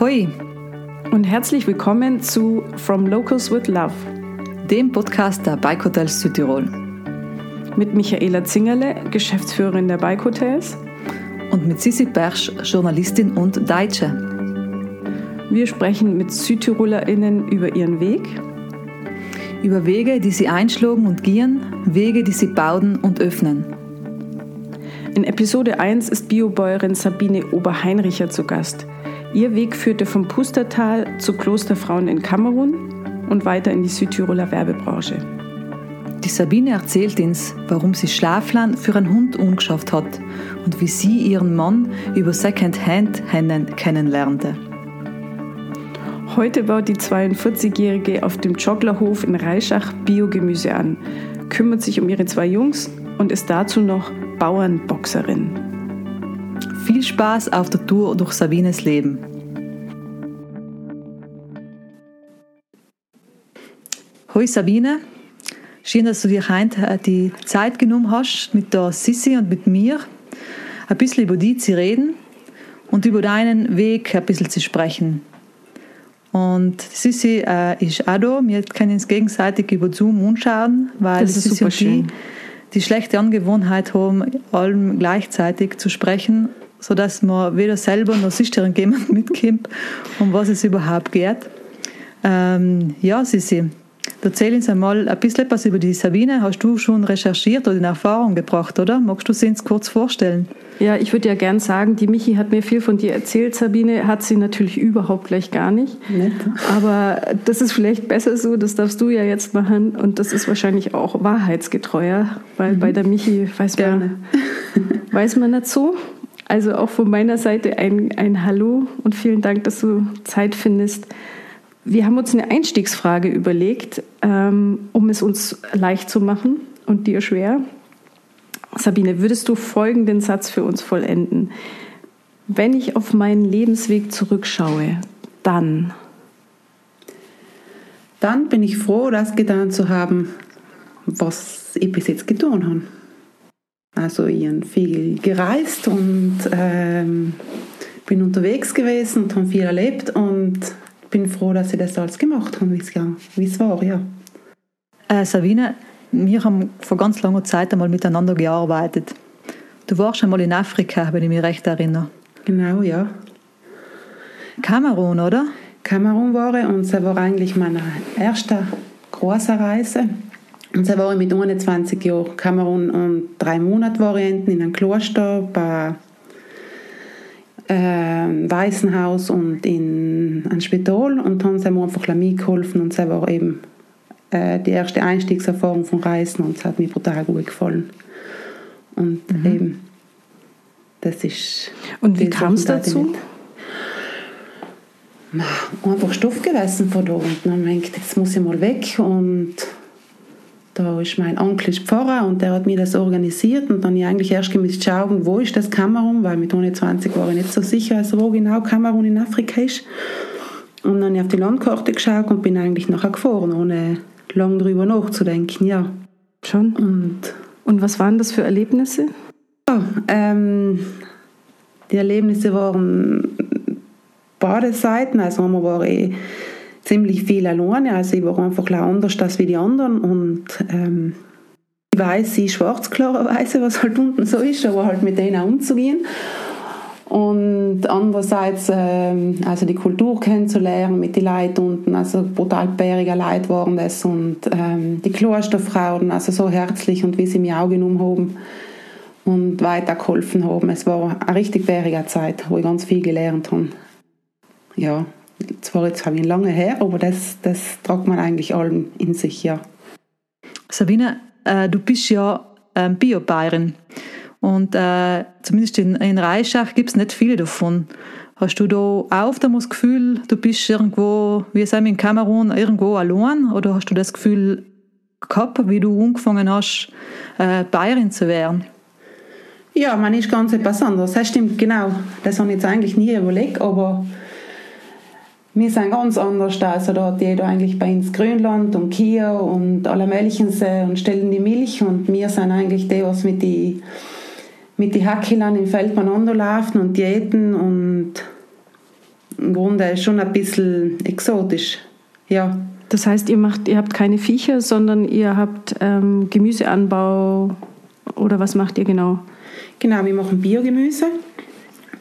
Hoi und herzlich willkommen zu From Locals with Love, dem Podcast der Bike Hotels Südtirol. Mit Michaela Zingerle, Geschäftsführerin der Bike Hotels. Und mit Sissi Persch, Journalistin und Deutsche. Wir sprechen mit SüdtirolerInnen über ihren Weg. Über Wege, die sie einschlagen und gehen, Wege, die sie bauen und öffnen. In Episode 1 ist Biobäuerin Sabine Oberheinricher zu Gast. Ihr Weg führte vom Pustertal zu Klosterfrauen in Kamerun und weiter in die Südtiroler Werbebranche. Die Sabine erzählt uns, warum sie Schlafland für einen Hund umgeschafft hat und wie sie ihren Mann über Second-Hand-Händen kennenlernte. Heute baut die 42-Jährige auf dem Jogglerhof in Reischach Biogemüse an, kümmert sich um ihre zwei Jungs und ist dazu noch Bauernboxerin. Viel Spaß auf der Tour durch Sabines Leben. Hoi Sabine, schön, dass du dir heute die Zeit genommen hast, mit der Sissi und mit mir ein bisschen über die zu reden und über deinen Weg ein bisschen zu sprechen. Und Sissi äh, ist auch da. Wir können uns gegenseitig über Zoom anschauen, weil das ist Sissi super und schön. die die schlechte Angewohnheit haben, allem gleichzeitig zu sprechen, sodass man weder selber noch sich jemand mitkommt, um was es überhaupt geht. Ähm, ja, Sissi, erzähl uns einmal ein bisschen etwas über die Sabine. Hast du schon recherchiert oder in Erfahrung gebracht, oder? Magst du sie uns kurz vorstellen? Ja, ich würde ja gern sagen, die Michi hat mir viel von dir erzählt, Sabine. Hat sie natürlich überhaupt gleich gar nicht. Nicht. Aber das ist vielleicht besser so, das darfst du ja jetzt machen. Und das ist wahrscheinlich auch wahrheitsgetreuer, weil bei der Michi weiß man, weiß man nicht so. Also auch von meiner Seite ein, ein Hallo und vielen Dank, dass du Zeit findest. Wir haben uns eine Einstiegsfrage überlegt, ähm, um es uns leicht zu machen und dir schwer. Sabine, würdest du folgenden Satz für uns vollenden? Wenn ich auf meinen Lebensweg zurückschaue, dann. Dann bin ich froh, das getan zu haben, was ich bis jetzt getan habe. Also ich habe viel gereist und ähm, bin unterwegs gewesen und habe viel erlebt und bin froh, dass ich das alles gemacht habe, wie es, es war, ja. Äh, Sabine, wir haben vor ganz langer Zeit einmal miteinander gearbeitet. Du warst einmal in Afrika, wenn ich mich recht erinnere. Genau, ja. Kamerun, oder? Kamerun war ich und das war eigentlich meine erste große Reise. Und so war ich mit 21 Jahren Kamerun und drei Monate war ich in einem Kloster bei äh, Waisenhaus und in einem Spital und haben sie mir einfach mitgeholfen und das war eben äh, die erste Einstiegserfahrung von Reisen und es hat mir brutal gut gefallen. Und eben, das ist... Und wie kam es dazu? Ma, einfach Stoff gewesen von da und dann denkt jetzt muss ich mal weg und da ist mein Onkel ist Pfarrer und der hat mir das organisiert und dann habe ich eigentlich erst gemisst schauen, wo ist das Kamerun, weil mit 20 war ich nicht so sicher, also wo genau Kamerun in Afrika ist. Und dann habe ich auf die Landkarte geschaut und bin eigentlich nachher gefahren, ohne lang drüber nachzudenken, ja. Schon. Und Und was waren das für Erlebnisse? ja, ähm, die Erlebnisse waren beide Seiten. Also einmal war ich ziemlich viel alleine. Also ich war einfach anders als wie die anderen. Und ähm, ich weiß, sie schwarz klarerweise, was halt unten so ist, aber halt mit denen auch umzugehen. Und andererseits, ähm, also die Kultur kennenzulernen mit den Leuten unten, also brutal bärige Leute waren das und ähm, die Klosterfrauen, also so herzlich und wie sie mir auch genommen haben und weitergeholfen haben. Es war eine richtig bärige Zeit, wo ich ganz viel gelernt habe. Ja, zwar jetzt habe ich lange her, aber das, das tragt man eigentlich allem in sich, ja. Sabine, äh, du bist ja ähm, Bio-Bayerin. Und äh, zumindest in, in Reischach gibt es nicht viele davon. Hast du da auch das Gefühl, du bist irgendwo, wir in Kamerun, irgendwo allein? Oder hast du das Gefühl gehabt, wie du angefangen hast, äh, Bayerin zu werden? Ja, man ist ganz etwas anderes. Das stimmt, genau. Das habe ich jetzt eigentlich nie überlegt, aber wir sind ganz anders. Also da hat jeder eigentlich bei uns Grönland und Kia und alle möglichen und stellen die Milch und wir sind eigentlich die, was mit die mit die Hackelern im Feld beieinander laufen und jäten und im Grunde schon ein bisschen exotisch. Ja. Das heißt, ihr macht, ihr habt keine Viecher, sondern ihr habt ähm, Gemüseanbau oder was macht ihr genau? Genau, wir machen Biogemüse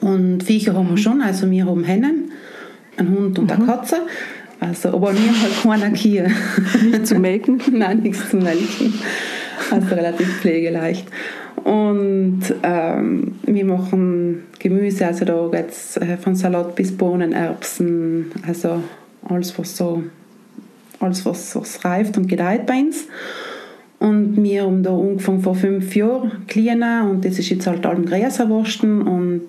und Viecher haben wir schon, also wir haben Hennen, einen Hund und eine mhm. Katze. Also, aber wir haben halt keine Kühe. Nicht zu melken? Nein, nichts zu melken. Also relativ pflegeleicht. Und ähm, wir machen Gemüse, also da geht es äh, von Salat bis Bohnen, Erbsen, also alles, was so, alles, was, was reift und gedeiht bei uns. Und wir haben da angefangen vor fünf Jahren kleiner und das ist jetzt halt allem Gräserwursten und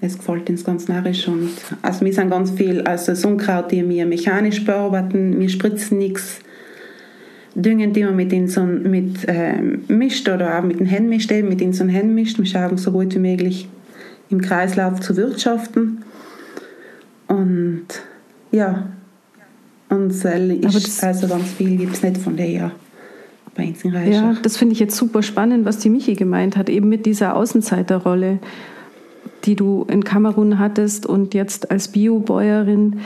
es gefällt uns ganz narrisch und also wir sind ganz viel, also das Unkraut, die wir mechanisch bearbeiten, wir spritzen nichts, Düngen, die man mit ihnen so mit ähm, mischt oder auch mit den Händen mischt, eben mit ihnen so mischt, wir schauen so gut wie möglich im Kreislauf zu wirtschaften. Und ja, und ist, also ganz viel gibt es nicht von der ja in Ja, das finde ich jetzt super spannend, was die Michi gemeint hat, eben mit dieser Außenseiterrolle die du in Kamerun hattest und jetzt als Biobäuerin,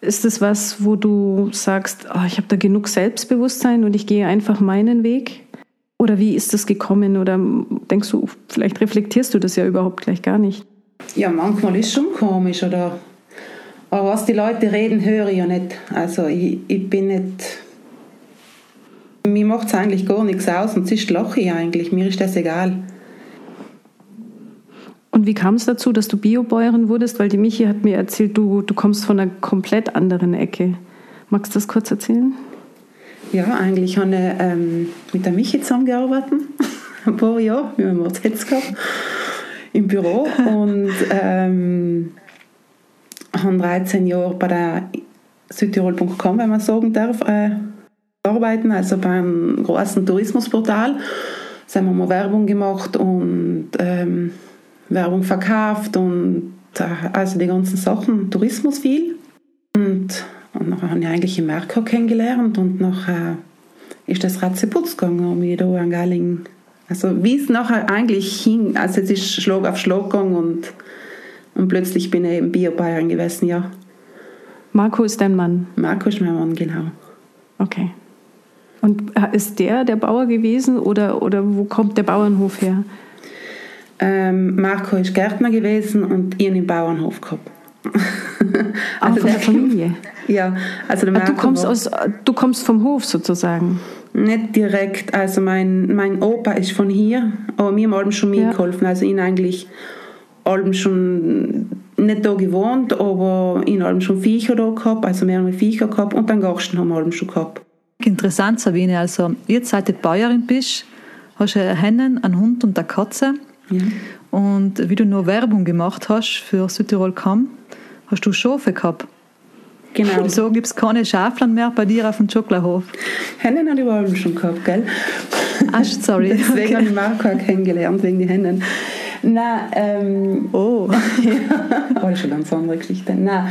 ist es was, wo du sagst, oh, ich habe da genug Selbstbewusstsein und ich gehe einfach meinen Weg? Oder wie ist das gekommen? Oder denkst du, vielleicht reflektierst du das ja überhaupt gleich gar nicht? Ja, manchmal ist schon komisch. Oder, aber was die Leute reden, höre ich ja nicht. Also ich, ich bin nicht... Mir macht es eigentlich gar nichts aus und sonst lache ich eigentlich. Mir ist das egal. Und wie kam es dazu, dass du Biobäuerin wurdest? Weil die Michi hat mir erzählt, du, du kommst von einer komplett anderen Ecke. Magst du das kurz erzählen? Ja, eigentlich habe ich ähm, mit der Michi zusammengearbeitet. Ein paar Jahre, wir haben es jetzt gehabt, im Büro. Und ähm, habe 13 Jahre bei der Südtirol.com, wenn man sagen darf, äh, arbeiten, also beim großen Tourismusportal. Da haben wir mal Werbung gemacht und ähm, Werbung verkauft und also die ganzen Sachen, Tourismus viel. Und, und nachher habe ich eigentlich im Merkur kennengelernt und nachher ist das Ratzeputz gegangen, um mich da an Galling. Also wie es nachher eigentlich hing, also es ist Schlag auf Schlag gegangen und, und plötzlich bin ich eben Bio-Bayern gewesen, ja. Marco ist dein Mann? Marco ist mein Mann, genau. Okay. Und ist der der Bauer gewesen oder, oder wo kommt der Bauernhof her? Ähm, Marco ist Gärtner gewesen und ich im Bauernhof gehabt. Ah, also von der Familie? Ja, also der ah, Marco du, kommst aus, du kommst vom Hof sozusagen? Nicht direkt, also mein, mein Opa ist von hier, aber mir haben schon mitgeholfen, ja. also ihn eigentlich allem schon nicht da gewohnt, aber in allem schon Viecher da gehabt, also mehrere Viecher gehabt und dann Garsten haben wir allem schon gehabt. Interessant, Sabine, also jetzt seit du Bäuerin bist, hast du einen Hennen, einen Hund und eine Katze Und wie du nur Werbung gemacht hast für Südtirol Kam, hast du Schafe gehabt. Genau. Wieso gibt es keine Schafland mehr bei dir auf dem Schokolahof? Hennen habe ich überall schon gehabt, gell? Ach, sorry. Deswegen okay. habe ich Marco auch kennengelernt, wegen den Hennen. Nein, ähm, oh. ja, aber schon ganz andere Geschichte. Nein,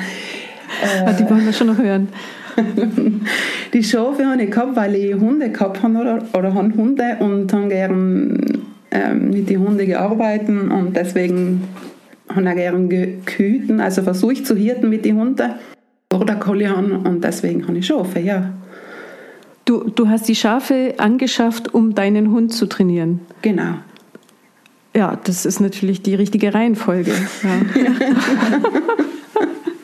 äh, die wollen wir schon noch hören. die Schafe habe ich gehabt, weil ich Hunde gehabt habe oder, oder habe Hunde und habe gern ähm, mit den Hunden gearbeitet und deswegen habe ich gerne gehüten, also versuche ich zu hirten mit den Hunden oder Collie und deswegen habe ich Schafe, ja. Du, du hast die Schafe angeschafft, um deinen Hund zu trainieren? Genau. Ja, das ist natürlich die richtige Reihenfolge. Ja.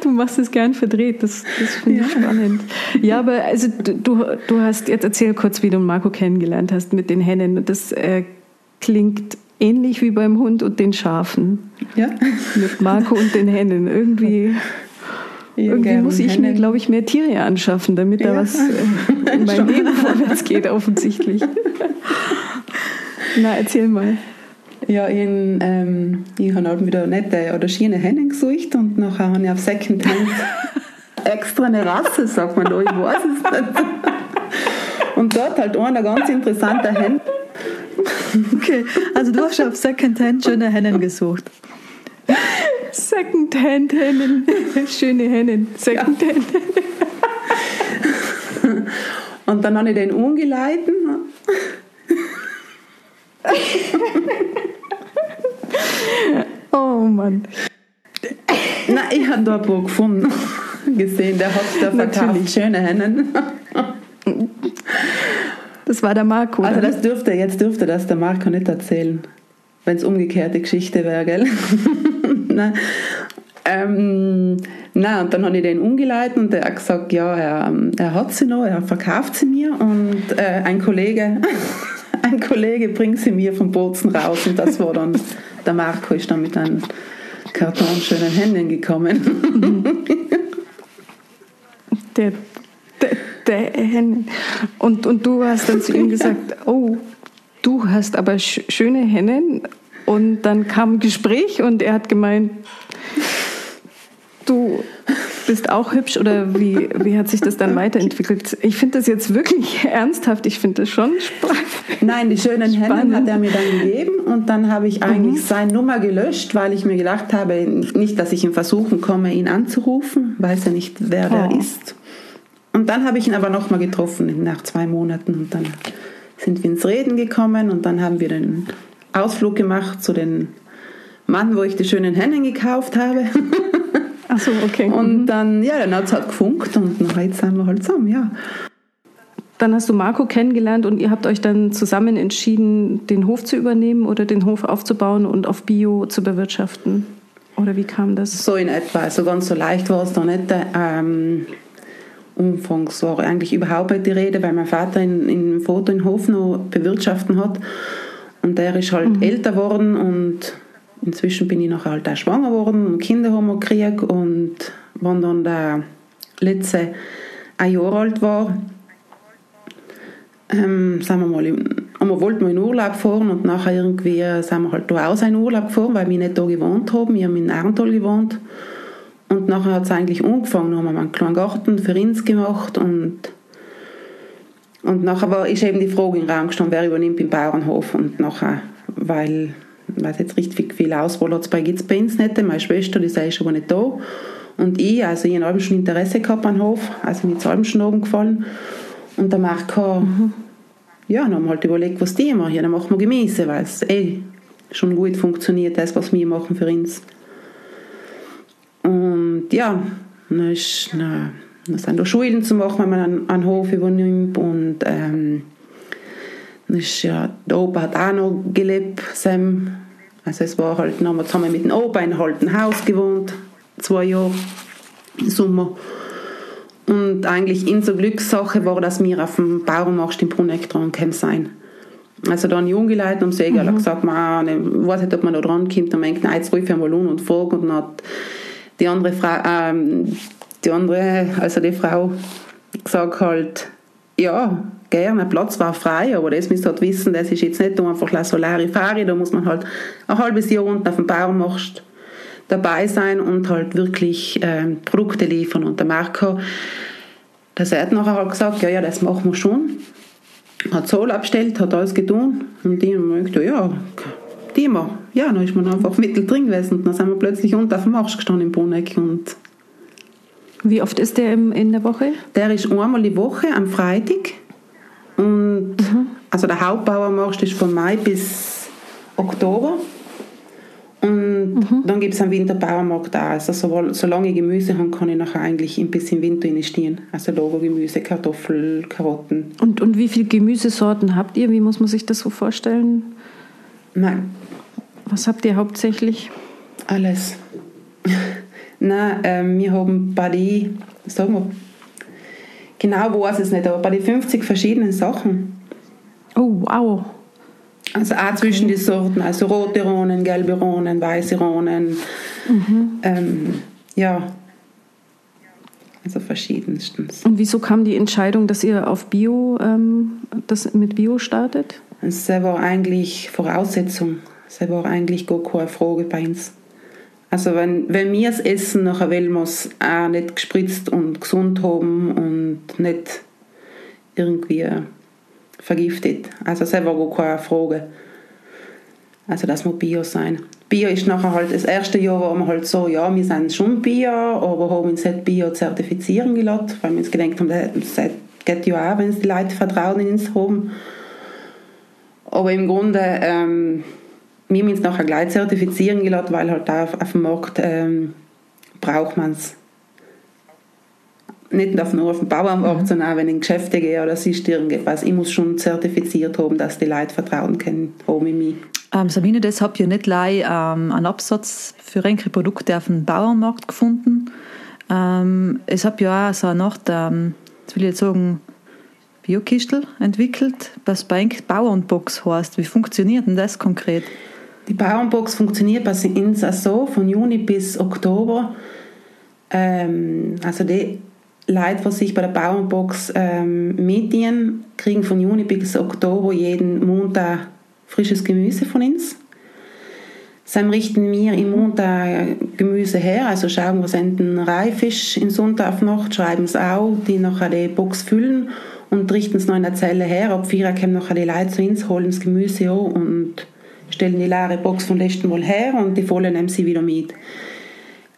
du machst es gern verdreht, das, das finde ich ja. spannend. Ja, aber also du, du hast jetzt erzähl kurz, wie du Marco kennengelernt hast mit den Hennen. Das äh, klingt ähnlich wie beim Hund und den Schafen. Ja. Mit Marco und den Hennen. Irgendwie. Ja, Irgendwie muss ich Hennen. mir, glaube ich, mehr Tiere anschaffen, damit da was äh, in meinem Leben vorwärts geht, offensichtlich. Na, erzähl mal. Ja, ich, ähm, ich habe halt wieder nette oder schöne Hennen gesucht und nachher habe ich auf Secondhand extra eine Rasse, sagt man da, ich weiß es nicht. Und dort halt einer ganz interessanter Hen. Okay, also du hast auf Secondhand schöne Hennen gesucht. Secondhand-Hennen, schöne Hennen, Secondhand. Ja. Und dann habe ich den umgeleitet Mann. Nein, ich habe da ein paar gefunden. Gesehen, der hat da verkauft schöne Hennen. Das war der Marco. Also das dürfte, jetzt dürfte das der Marco nicht erzählen, wenn es umgekehrte Geschichte wäre, gell? Nein. Ähm, na, und dann habe ich den umgeleitet und er hat gesagt, ja, er, er hat sie noch, er verkauft sie mir und äh, ein Kollege, ein Kollege bringt sie mir vom Bozen raus und das war dann, der Marco ist dann mit einem Karton schönen Händen gekommen. der, der, der Hennen. Und, und du hast dann zu ihm gesagt, oh, du hast aber sch schöne Hennen. Und dann kam ein Gespräch und er hat gemeint, du bist auch hübsch oder wie, wie hat sich das dann weiterentwickelt? Ich finde das jetzt wirklich ernsthaft, ich finde das schon spannend. Nein, die schönen Hennen hat er mir dann gegeben und dann habe ich eigentlich mhm. seine Nummer gelöscht, weil ich mir gedacht habe, nicht, dass ich in Versuchen komme, ihn anzurufen, weiß er nicht, wer oh. der ist. Und dann habe ich ihn aber nochmal getroffen nach zwei Monaten und dann sind wir ins Reden gekommen und dann haben wir den Ausflug gemacht zu den Mann, wo ich die schönen Hennen gekauft habe. Ach so, okay. Und mhm. dann, ja, dann hat es halt gefunkt und jetzt sind wir halt zusammen, ja. Dann hast du Marco kennengelernt und ihr habt euch dann zusammen entschieden, den Hof zu übernehmen oder den Hof aufzubauen und auf Bio zu bewirtschaften? Oder wie kam das? So in etwa. Also ganz so leicht war es da nicht. Ähm, Umfangs war eigentlich überhaupt nicht die Rede, weil mein Vater in, in Foto in Hof noch bewirtschaften hat. Und der ist halt mhm. älter geworden und inzwischen bin ich noch halt auch schwanger geworden und Kinder haben wir gekriegt und wenn dann der letzte ein Jahr alt war, ähm, sagen wir mal, einmal wollten wir in Urlaub fahren und nachher irgendwie sind wir halt da aus in Urlaub gefahren, weil wir nicht da gewohnt haben. Wir haben in Arntal gewohnt. Und nachher hat es eigentlich angefangen. Dann haben wir einen kleinen Garten für uns gemacht und und nachher war, ist eben die Frage im Raum gestanden, wer übernimmt den Bauernhof. Und nachher, weil weil es jetzt richtig viel Auswahl hat es bei uns nicht. Meine Schwester, die ist aber nicht da. Und ich, also ich habe schon Interesse gehabt an Hof, also mir ist schon oben gefallen. Und der Marco, ja, dann haben wir halt überlegt, was die machen. Ja, dann machen wir Gemüse, weil es eh schon gut funktioniert, das, was wir machen für uns. Und ja, dann, ist, dann, sind da Schulen zu machen, wenn man einen, einen Hof übernimmt. Und ähm, ist ja, der Opa hat auch noch gelebt, Sam. Also es war halt, dann haben wir mit dem Opa in einem alten Haus gewohnt, zwei Jahre im Sommer. Und eigentlich in so Glückssache war, dass wir auf dem Bauernmarkt in Bruneck dran sein. Also dann junge Leute am Segel mhm. gesagt, man, ich weiß nicht, ob man da dran kommt, und man denkt, nein, jetzt rufe ich einmal an und frage. Und dann hat die andere Frau, ähm, die andere, also die Frau, gesagt halt, ja, gerne, Platz war frei, aber das müsst ihr halt wissen, das ist jetzt nicht einfach La Solari Fari, da muss man halt ein halbes Jahr unten auf dem Baumarkt dabei sein und halt wirklich ähm, Produkte liefern. Und der Marco, der hat nachher halt gesagt, ja, ja, das machen wir schon. Hat Zoll abgestellt, hat alles getan und die haben gesagt, ja, die wir. Ja, dann ist man einfach mittel drin gewesen und dann sind wir plötzlich unter auf dem Marsch gestanden in Bruneck und wie oft ist der in der Woche? Der ist einmal die Woche am Freitag. Und mhm. also der Hauptbauermarkt ist von Mai bis Oktober. Und mhm. dann gibt es einen Winterbauermarkt auch. Also sowohl, solange ich Gemüse habe, kann ich nachher eigentlich ein bisschen Winter investieren. Also Logo-Gemüse, Kartoffel, Karotten. Und, und wie viele Gemüsesorten habt ihr? Wie muss man sich das so vorstellen? Nein. Was habt ihr hauptsächlich? Alles. Nein, äh, wir haben den, sagen wir, genau weiß ich es nicht, aber bei den 50 verschiedenen Sachen. Oh, wow. Also auch okay. zwischen den Sorten, also rote Rohnen, gelbe Rohnen, weiße Rohnen. Mhm. Ähm, ja, also verschiedenstens. Und wieso kam die Entscheidung, dass ihr auf Bio, ähm, das mit Bio startet? Das war eigentlich Voraussetzung. Das war eigentlich gar keine Frage bei uns. Also wenn, wenn wir das Essen nachher wollen wir es auch nicht gespritzt und gesund haben und nicht irgendwie vergiftet. Also das war gar keine Frage. Also das muss Bio sein. Bio ist nachher halt das erste Jahr, wo wir halt so, ja, wir sind schon Bio, aber haben uns nicht Bio zertifizieren gelassen, weil wir uns gedacht haben, das geht ja auch, wenn es die Leute Vertrauen in uns haben. Aber im Grunde ähm, wir haben uns nachher gleich zertifizieren gelassen, weil halt auch auf dem Markt ähm, braucht man es. Nicht nur auf dem Bauernmarkt, mhm. sondern auch wenn ich in Geschäfte gehe oder siehst irgendetwas. Ich muss schon zertifiziert haben, dass die Leute Vertrauen können haben in mich. Ähm, Sabine, das habt ihr nicht gleich ähm, einen Absatz für enkele Produkte auf dem Bauernmarkt gefunden. Ähm, es habe ja auch so eine Nacht, ähm, das will ich jetzt sagen, Biokistel entwickelt, was bei Bauernbox heißt. Wie funktioniert denn das konkret? Die Bauernbox funktioniert bei uns so, von Juni bis Oktober. Ähm, also die Leute, die sich bei der Bauernbox ähm, mitdienen, kriegen von Juni bis Oktober jeden Montag frisches Gemüse von uns. Dann richten wir im Montag Gemüse her, also schauen, was enten reif ist in Sonntag noch, schreiben es auch, die nachher die Box füllen und richten es noch in der Zelle her. Ab vier kommen nachher die Leute zu uns, holen das Gemüse an und stellen die leere Box vom letzten Mal her und die volle nehmen sie wieder mit.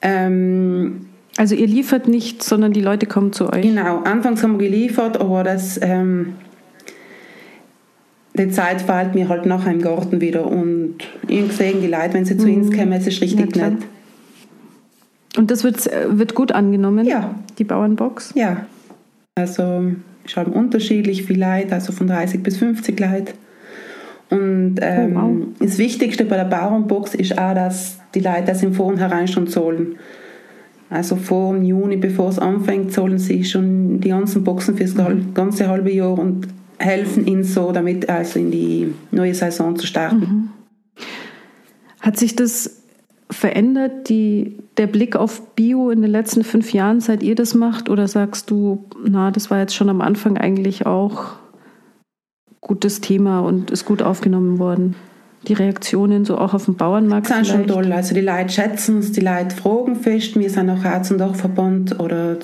Ähm, also ihr liefert nicht, sondern die Leute kommen zu euch? Genau, anfangs haben wir geliefert, aber das, ähm, die Zeit fehlt mir halt nachher im Garten wieder und ich gesehen, die Leute, wenn sie zu uns mhm. kommen, es ist richtig ja, nett. Und das wird, wird gut angenommen? Ja. Die Bauernbox? Ja. Also ich habe unterschiedlich viel Leute, also von 30 bis 50 Leute. Und ähm, oh, wow. das Wichtigste bei der Bauernbox ist auch, dass die Leute das im Vornherein schon zahlen. Also vor dem Juni, bevor es anfängt, zahlen sie schon die ganzen Boxen für das mhm. ganze halbe Jahr und helfen ihnen so, damit also in die neue Saison zu starten. Mhm. Hat sich das verändert, die, der Blick auf Bio in den letzten fünf Jahren, seit ihr das macht? Oder sagst du, na, das war jetzt schon am Anfang eigentlich auch gutes Thema und ist gut aufgenommen worden? Die Reaktionen so auch auf dem Bauernmarkt? Das ist schon toll. Also die Leute schätzen es, die Leute fragen fest. Wir sind auch Arzt- und Dachverband oder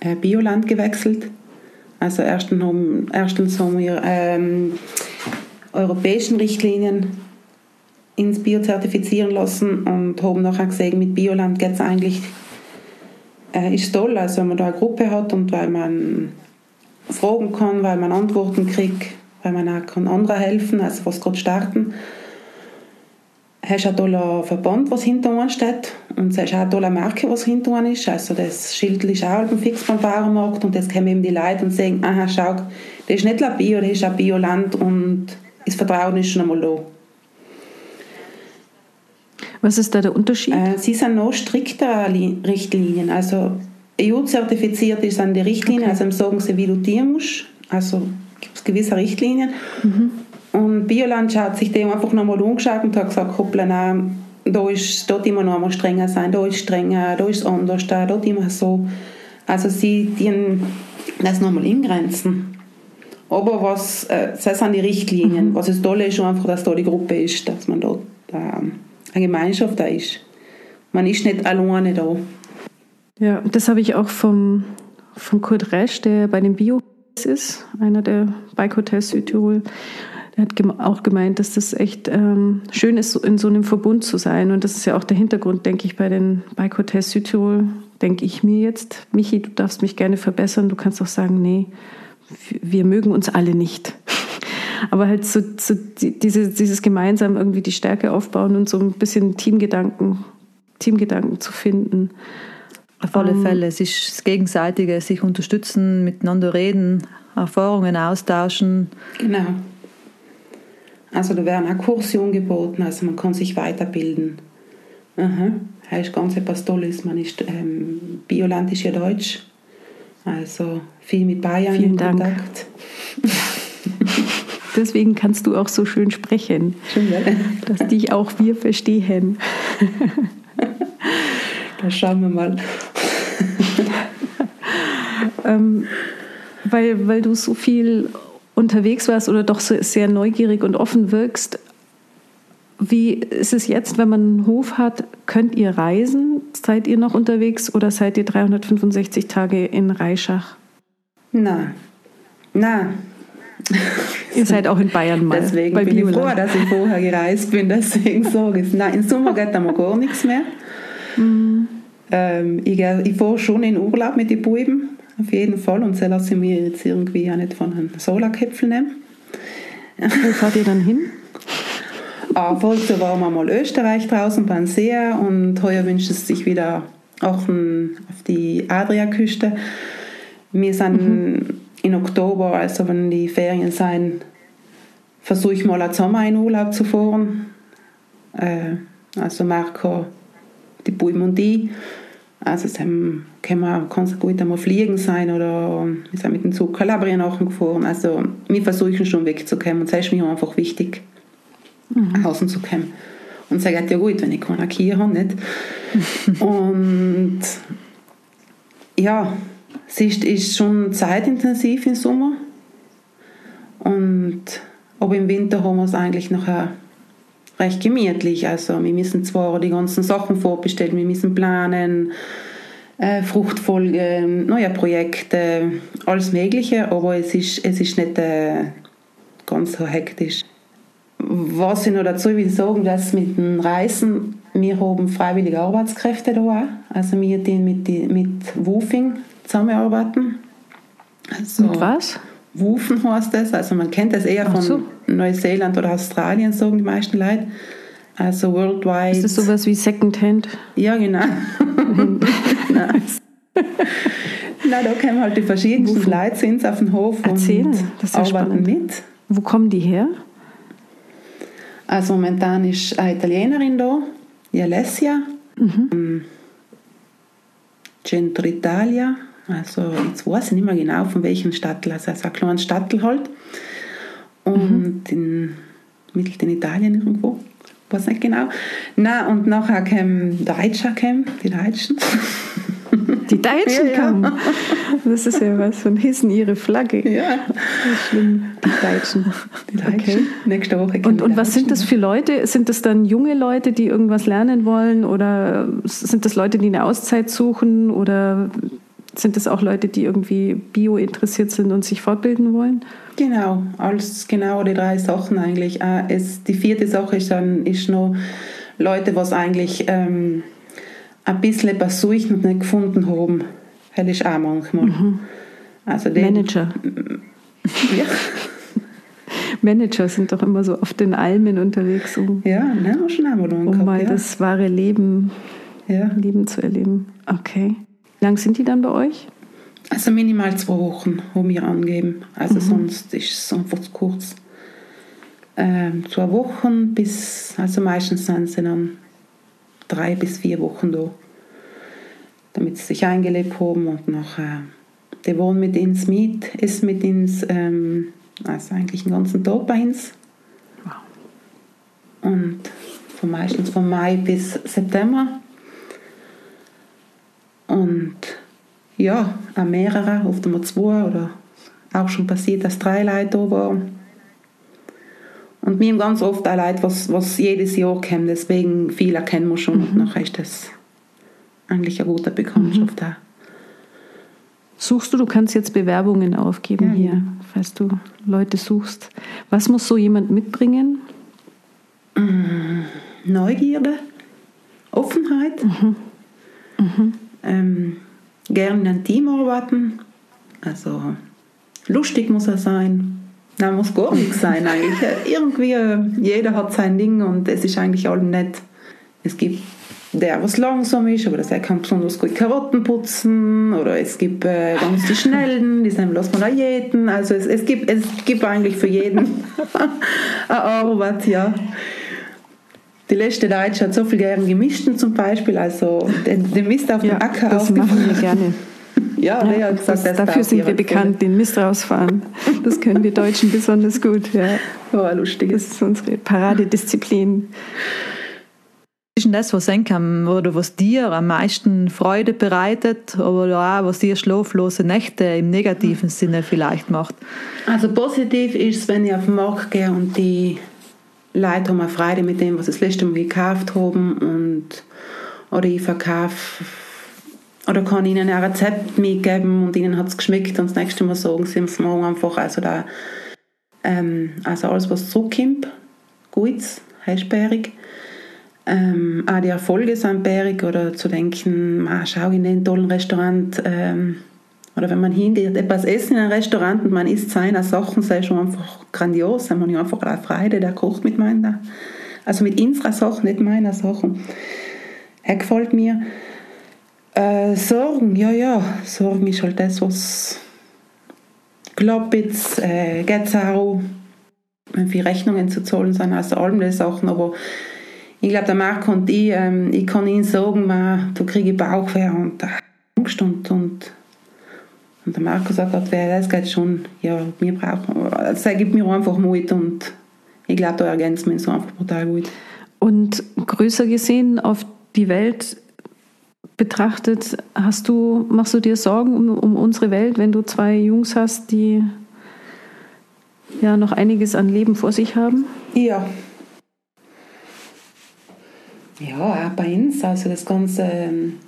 äh, Bioland gewechselt. Also erstens haben, erstens haben wir ähm, europäischen Richtlinien ins Bio zertifizieren lassen und haben nachher gesehen, mit Bioland geht es eigentlich, äh, ist toll, also wenn man da eine Gruppe hat und weil man fragen kann, weil man Antworten kriegt, weil man auch kann anderen helfen, also was gerade starten. Hast ein toller Verband, was hinter uns steht und ist auch eine tolle Marke, was hinter uns ist. Also das Schild ist auch fix beim Bauernmarkt und jetzt kommen eben die Leute und sagen, aha, schau, das ist nicht Bio, das ist ein Bioland und das Vertrauen ist schon einmal da. Was ist da der Unterschied? Äh, sie sind noch strikter Richtlinien. Also EU-zertifiziert ist an die Richtlinie, okay. also sagen sie, wie du tieren musst. Also gibt es gewisse Richtlinien. Mhm. Und Bioland hat sich dem einfach nochmal umgeschaut und hat gesagt, hoppla, nein, da ist dort immer noch mal strenger sein, da ist strenger, da ist anders, da dort immer so. Also sie dienen das nochmal ingrenzen. Aber was, äh, das sind die Richtlinien. Mhm. Was das Tolle ist einfach, dass da die Gruppe ist, dass man dort äh, eine Gemeinschaft da ist. Man ist nicht alleine da. Ja, das habe ich auch vom, vom Kurt Resch, der bei den Bio ist, einer der Bike Hotels Südtirol. Der hat auch gemeint, dass das echt ähm, schön ist, in so einem Verbund zu sein. Und das ist ja auch der Hintergrund, denke ich, bei den Bike Hotels Südtirol, denke ich mir jetzt. Michi, du darfst mich gerne verbessern. Du kannst auch sagen, nee, wir mögen uns alle nicht. Aber halt so, so diese, dieses gemeinsam irgendwie die Stärke aufbauen und so ein bisschen Teamgedanken, Teamgedanken zu finden. Auf alle um, ähm, Fälle. Es ist das Gegenseitige, sich unterstützen, miteinander reden, Erfahrungen austauschen. Genau. Also da werden auch Kurse angeboten, also man kann sich weiterbilden. Aha. Das ist ganz etwas Tolles. Man ist ähm, Bioland ist ja Deutsch. Also viel mit Bayern Vielen in Dank. Kontakt. Deswegen kannst du auch so schön sprechen, schön, ja. dass dich auch wir verstehen. da schauen wir mal. ähm, weil, weil du so viel unterwegs warst oder doch so sehr neugierig und offen wirkst, wie ist es jetzt, wenn man einen Hof hat? Könnt ihr reisen? Seid ihr noch unterwegs oder seid ihr 365 Tage in Reischach? Na, na, Ihr seid auch in Bayern mal. Deswegen bin Bioland. ich froh, dass ich vorher gereist bin. Deswegen sage ich Nein, im Sommer geht da mal gar nichts mehr. Mhm. Ähm, ich, ich fahre schon in Urlaub mit den Buben, auf jeden Fall. Und sie lassen mir jetzt irgendwie auch nicht von einem Solarköpfel nehmen. Wo fahrt ihr dann hin? Ah, vorher waren wir mal Österreich draußen beim See und heuer wünscht es sich wieder auch auf die Adriaküste. Wir sind mhm. in Oktober, also wenn die Ferien sind, versuche ich mal einen Sommer in Urlaub zu fahren. Äh, also Marco, die Buimundie. Also es haben, kann man kann gut einmal fliegen sein oder wir sind mit dem Zug Kalabrien nachgefahren. Also wir versuchen schon wegzukommen und das ist mir einfach wichtig, mhm. außen zu kommen. Und sagt ja gut, wenn ich keine Kia habe, nicht? und ja, es ist, ist schon zeitintensiv im Sommer. Und aber im Winter haben wir es eigentlich nachher recht gemütlich. Also wir müssen zwar die ganzen Sachen vorbestellen, wir müssen planen, äh, Fruchtfolge, neue Projekte, alles Mögliche, aber es ist, es ist nicht äh, ganz so hektisch. Was ich noch dazu will sagen, dass mit den Reisen, wir haben freiwillige Arbeitskräfte da auch. Also wir die mit, mit Woofing zusammenarbeiten. Also, mit was? Woofen heißt das. Also man kennt das eher von so. Neuseeland oder Australien, sagen die meisten Leute. Also worldwide. Ist das sowas wie Secondhand? Ja, genau. Nein. Nein, da kommen halt die verschiedensten Leute sind auf den Hof Erzählen, und das arbeiten spannend. mit. Wo kommen die her? Also momentan ist eine Italienerin da, die Alessia. Mhm. Centro Italia. Also jetzt weiß ich nicht mehr genau von welchem Stadtteil. Also ein kleines Stadtteil halt. Und mhm. in, mittel in Italien irgendwo. Weiß nicht genau. Na und nachher kamen Deutsche, kamen, die Deutschen. Die Deutschen ja, kamen. Ja. Das ist ja was von hissen ihre Flagge. Ja. schlimm. Die Deutschen. Die Deutschen. Okay. Nächste Woche und, und was sind das für Leute? Sind das dann junge Leute, die irgendwas lernen wollen? Oder sind das Leute, die eine Auszeit suchen? Oder sind das auch Leute, die irgendwie bio interessiert sind und sich fortbilden wollen? Genau, alles genau die drei Sachen eigentlich. Äh, es, die vierte Sache ist dann ist noch Leute, was eigentlich ähm, ein bisschen etwas suchen und nicht gefunden haben. Das ist auch manchmal. Mhm. Also den, Manager. Ja. Manager sind doch immer so auf den Almen unterwegs, um, ja, ne, schon einmal um gehabt, mal ja. das wahre Leben, ja. Leben zu erleben. Okay. Wie lang sind die dann bei euch? Also minimal zwei Wochen haben wir angegeben. Also mhm. sonst ist es einfach zu kurz. Ähm, zwei Wochen bis, also meistens sind sie dann drei bis vier Wochen da, damit sie sich eingelebt haben und nachher, die wohnen mit uns mit, ist mit uns, ähm, also eigentlich den ganzen Tag bei uns. Wow. Und von meistens von Mai bis September. Und ja, auch mehrere, oft einmal zwei oder auch schon passiert, dass drei Leute da waren. Und wir haben ganz oft auch Leute, was, was jedes Jahr kommen, deswegen viele kennen wir schon mhm. und nachher ist das eigentlich eine gute Bekanntschaft mhm. Suchst du, du kannst jetzt Bewerbungen aufgeben ja, hier, ja. falls du Leute suchst. Was muss so jemand mitbringen? Mm, Neugierde, Offenheit, mhm. Mhm. Ähm, gerne einem Team arbeiten, also lustig muss er sein, Nein, muss gar nichts sein eigentlich. Irgendwie, jeder hat sein Ding und es ist eigentlich allem nett. Es gibt der, was langsam ist, aber der kann besonders gut Karotten putzen. Oder es gibt äh, ganz die Schnellen, die sind lässt man auch jeden. Also es, es, gibt, es gibt eigentlich für jeden eine Arbeit, ja. Die letzte Deutsche hat so viel gern gemischten zum Beispiel, also den, den Mist auf dem ja, Acker das machen wir gerne. Ja, ja, ja gesagt, das, dafür sind wir bekannt, den Mist rausfahren. Das können wir Deutschen besonders gut. Ja. Oh, lustig. Das ist unsere Paradedisziplin. Was ist denn das, was kann, oder was dir am meisten Freude bereitet oder auch was dir schlaflose Nächte im negativen Sinne vielleicht macht? Also positiv ist es, wenn ich auf den Markt gehe und die Leute haben Freude mit dem, was sie das letzte Mal gekauft haben und oder ich verkaufe oder kann ihnen ein Rezept mitgeben und ihnen hat es geschmeckt und das nächste Mal sagen sie es morgen einfach, also da, ähm, also alles was zurückkommt, gut, heißbärig. Ähm, auch die Erfolge sind bärig oder zu denken, schau in den tollen Restaurant ähm, oder wenn man hingeht, etwas essen in einem Restaurant und man isst seine Sachen, sei schon einfach grandios, dann man ja einfach eine Freude, der kocht mit meiner, also mit unserer Sachen, nicht meiner Sachen. Er gefällt mir. Äh, Sorgen, ja, ja. Sorgen ist halt das, was Kloppitz, äh, Getzau, wie Rechnungen zu zahlen sind, also allem die Sachen, aber ich glaube, der Marco und ich, ähm, ich kann ihnen sagen, man, da kriege ich Bauchweh und äh, Angst und, und, und der Marco sagt, das geht schon, ja, wir brauchen, das gibt mir einfach Mut und ich glaube, da ergänzt man so einfach brutal gut. Und größer gesehen auf die Welt betrachtet, hast du, machst du dir Sorgen um, um unsere Welt, wenn du zwei Jungs hast, die ja noch einiges an Leben vor sich haben? Ja. Ja, auch bei uns. Also das Ganze, ähm,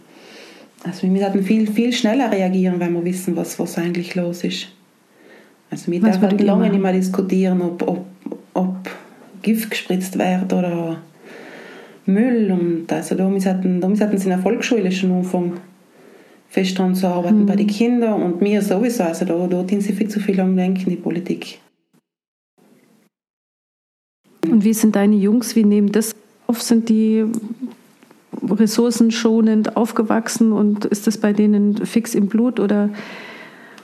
also wir müssen viel, viel schneller reagieren, wenn wir wissen, was, was eigentlich los ist. Also wir dürfen lange nicht mehr diskutieren, ob, ob, ob Gift gespritzt wird oder Müll. Und also da müssen, da müssen sie in der Volksschule schon anfangen, fest daran zu arbeiten mhm. bei den Kindern und mir sowieso. Also da, da tun sie viel zu viel am Denken, die Politik. Und wie sind deine Jungs, wie nehmen das auf? Sind die ressourcenschonend aufgewachsen und ist das bei denen fix im Blut oder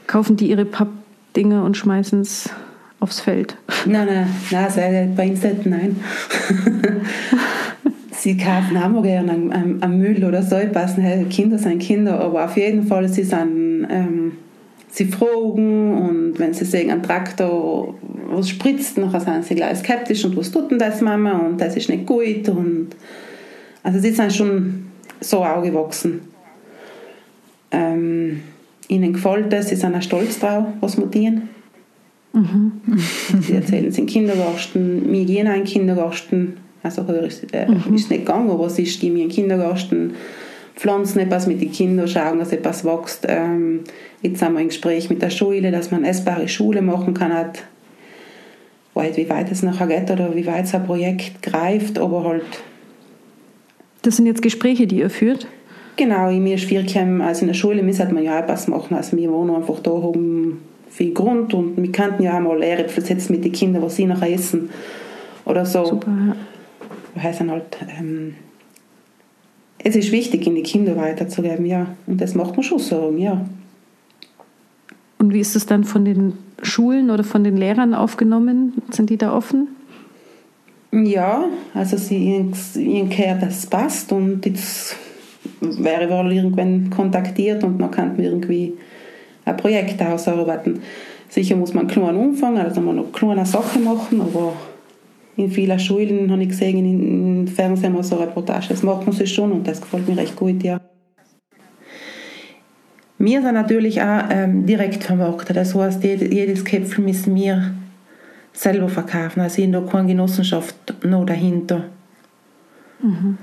kaufen die ihre Pappdinger und schmeißen es aufs Feld? Nein, nein, nein bei uns nicht, nein. sie kaufen auch gerne am, am, Müll oder so etwas. Kinder sind Kinder, aber auf jeden Fall, sie sind, ähm, sie fragen und wenn sie sehen, ein Traktor, was spritzt, dann sind sie gleich skeptisch und was tut denn das, Mama? Und das ist nicht gut. Und also sie sind schon so aufgewachsen. Ähm, ihnen gefällt das, sie sind auch stolz drauf, was wir tun. Mhm. Sie erzählen es im Kindergarten, wir gehen in den Kindergarten, also höher ist, äh, mhm. ist nicht gegangen, aber es ist, gehen in den Kindergarten, pflanzen etwas mit den Kindern, schauen, dass etwas wächst. Ähm, jetzt sind wir im Gespräch mit der Schule, dass man essbare Schule machen kann, hat, weiß, wie weit es nachher geht oder wie weit so ein Projekt greift, aber halt... Das sind jetzt Gespräche, die ihr führt? Genau, in mir ist also in der Schule müssen wir ja etwas machen, also wir wohnen einfach da oben viel Grund und wir könnten ja auch mal Lehre versetzen mit den Kindern, was sie nachher essen oder so. Super, ja. Das heißt dann halt, ähm, es ist wichtig, in die Kinder weiterzugeben, ja. Und das macht man schon so, ja. Und wie ist es dann von den Schulen oder von den Lehrern aufgenommen? Sind die da offen? Ja, also sie ihnen gehört, das passt und jetzt wäre wohl irgendwann kontaktiert und man kann irgendwie ein Projekt ausarbeiten. Sicher muss man einen kleinen Umfang, also man noch kleine Sachen machen, aber in vielen Schulen habe ich gesehen, im Fernsehen mal so Reportagen. Das macht man sich schon und das gefällt mir recht gut, ja. Wir sind natürlich auch ähm, direkt vermarktet. Das heißt, jedes Köpfel müssen wir selber verkaufen. Also in der keine Genossenschaft noch dahinter. Mhm.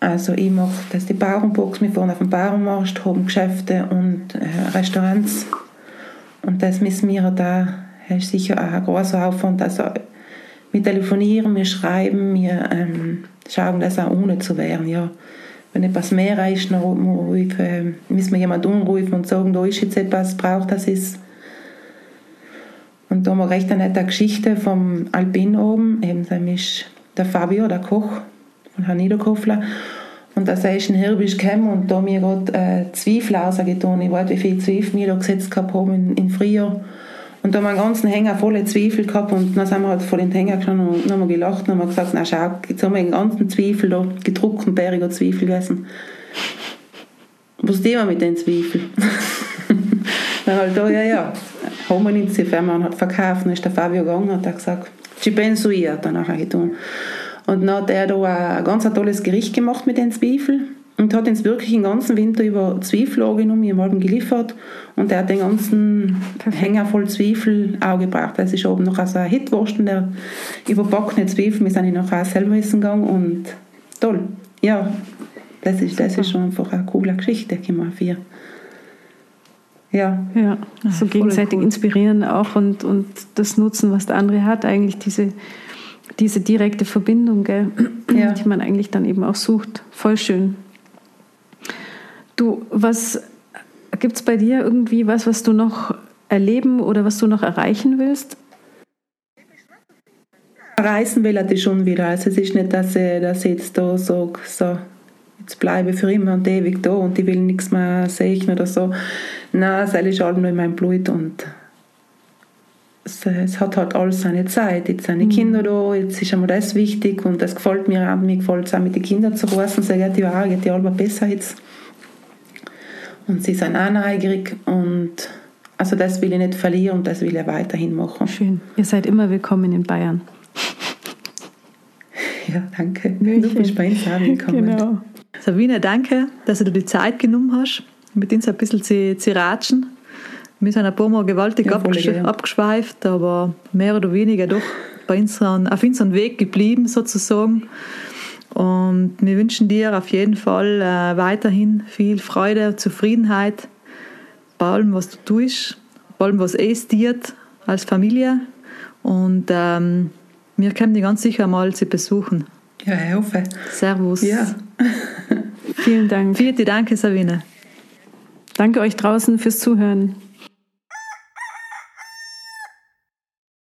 Also ich mache das die Bauernbox, wir fahren auf dem Bauernmarkt, haben Geschäfte und äh, Restaurants. Und das müssen wir da, ist sicher auch ein großer Aufwand. Also wir telefonieren, wir schreiben, wir ähm, schauen, das auch ohne zu werden. Ja. Wenn etwas mehr ist, dann rufen, müssen wir jemanden umrufen und sagen, da ist jetzt etwas, braucht das ist. Und da haben wir recht eine nette Geschichte vom Alpin oben, eben da ist der Fabio, der Koch von Herrn Niederkofler. Und da ist ein Hirbisch gekommen und da mir gerade äh, Zwiebel rausgetan. Ich weiß, wie viele Zwiebeln wir da gesetzt gehabt haben in, in Frühjahr. Und da haben wir einen ganzen Hänger voller Zwiebel gehabt und dann sind wir halt vor den Hänger gestanden und haben wir gelacht und haben gesagt, na schau, jetzt haben wir den ganzen Zwiebel da, gedruckten bäriger Zwiebel gegessen. Was tun wir mit den Zwiebeln? dann halt da, ja, ja, haben wir nicht die Firma hat verkauft, dann ist der Fabio gegangen und hat gesagt, ich bin so ihr, dann nachher getan. Und dann hat er da ein ganz tolles Gericht gemacht mit den Zwiebeln und hat uns wirklich den ganzen Winter über Zwiebel angenommen, ich habe geliefert und er hat den ganzen. Hänger voll Zwiebel auch gebracht. Das ist oben noch so ein Hitwurst und der überbackene Zwiebel, wir sind ihn nachher selber essen gegangen und toll. Ja, das ist, das ist schon einfach eine coole Geschichte, die wir für ja. ja, so gegenseitig cool. inspirieren auch und, und das nutzen, was der andere hat, eigentlich diese, diese direkte Verbindung, gell, ja. die man eigentlich dann eben auch sucht. Voll schön. Du, was gibt es bei dir irgendwie was, was du noch erleben oder was du noch erreichen willst? Reisen will er schon wieder. Also es ist nicht, dass ich, dass ich jetzt da sage, so, jetzt bleibe ich für immer und ewig da und ich will nichts mehr sehen oder so. Nein, das ist alles nur in meinem Blut und es, es, hat halt alles seine Zeit. Jetzt sind die mhm. Kinder da, jetzt ist einmal das wichtig und das gefällt mir auch. Mir gefällt es auch mit den Kindern zu reisen. Sie geht die auch, geht die Alba besser jetzt. Und sie sind auch neugierig und also das will ich nicht verlieren und das will ich weiterhin machen. Schön. Ihr seid immer willkommen in Bayern. Ja, danke. München. Du bist bei uns auch willkommen. Genau. Sabine, danke, dass du dir die Zeit genommen hast, mit uns ein bisschen zu, zu ratschen. Wir sind ein paar Mal gewaltig ja, abgesch ja. abgeschweift, aber mehr oder weniger doch bei unseren, auf unserem Weg geblieben sozusagen. Und wir wünschen dir auf jeden Fall äh, weiterhin viel Freude, Zufriedenheit bei allem, was du tust, bei allem, was es dirt als Familie. Und ähm, wir kommen dich ganz sicher mal zu besuchen. Ja, ich hoffe. Servus. Ja. Vielen Dank. Vielen Dank, Sabine. Danke euch draußen fürs Zuhören.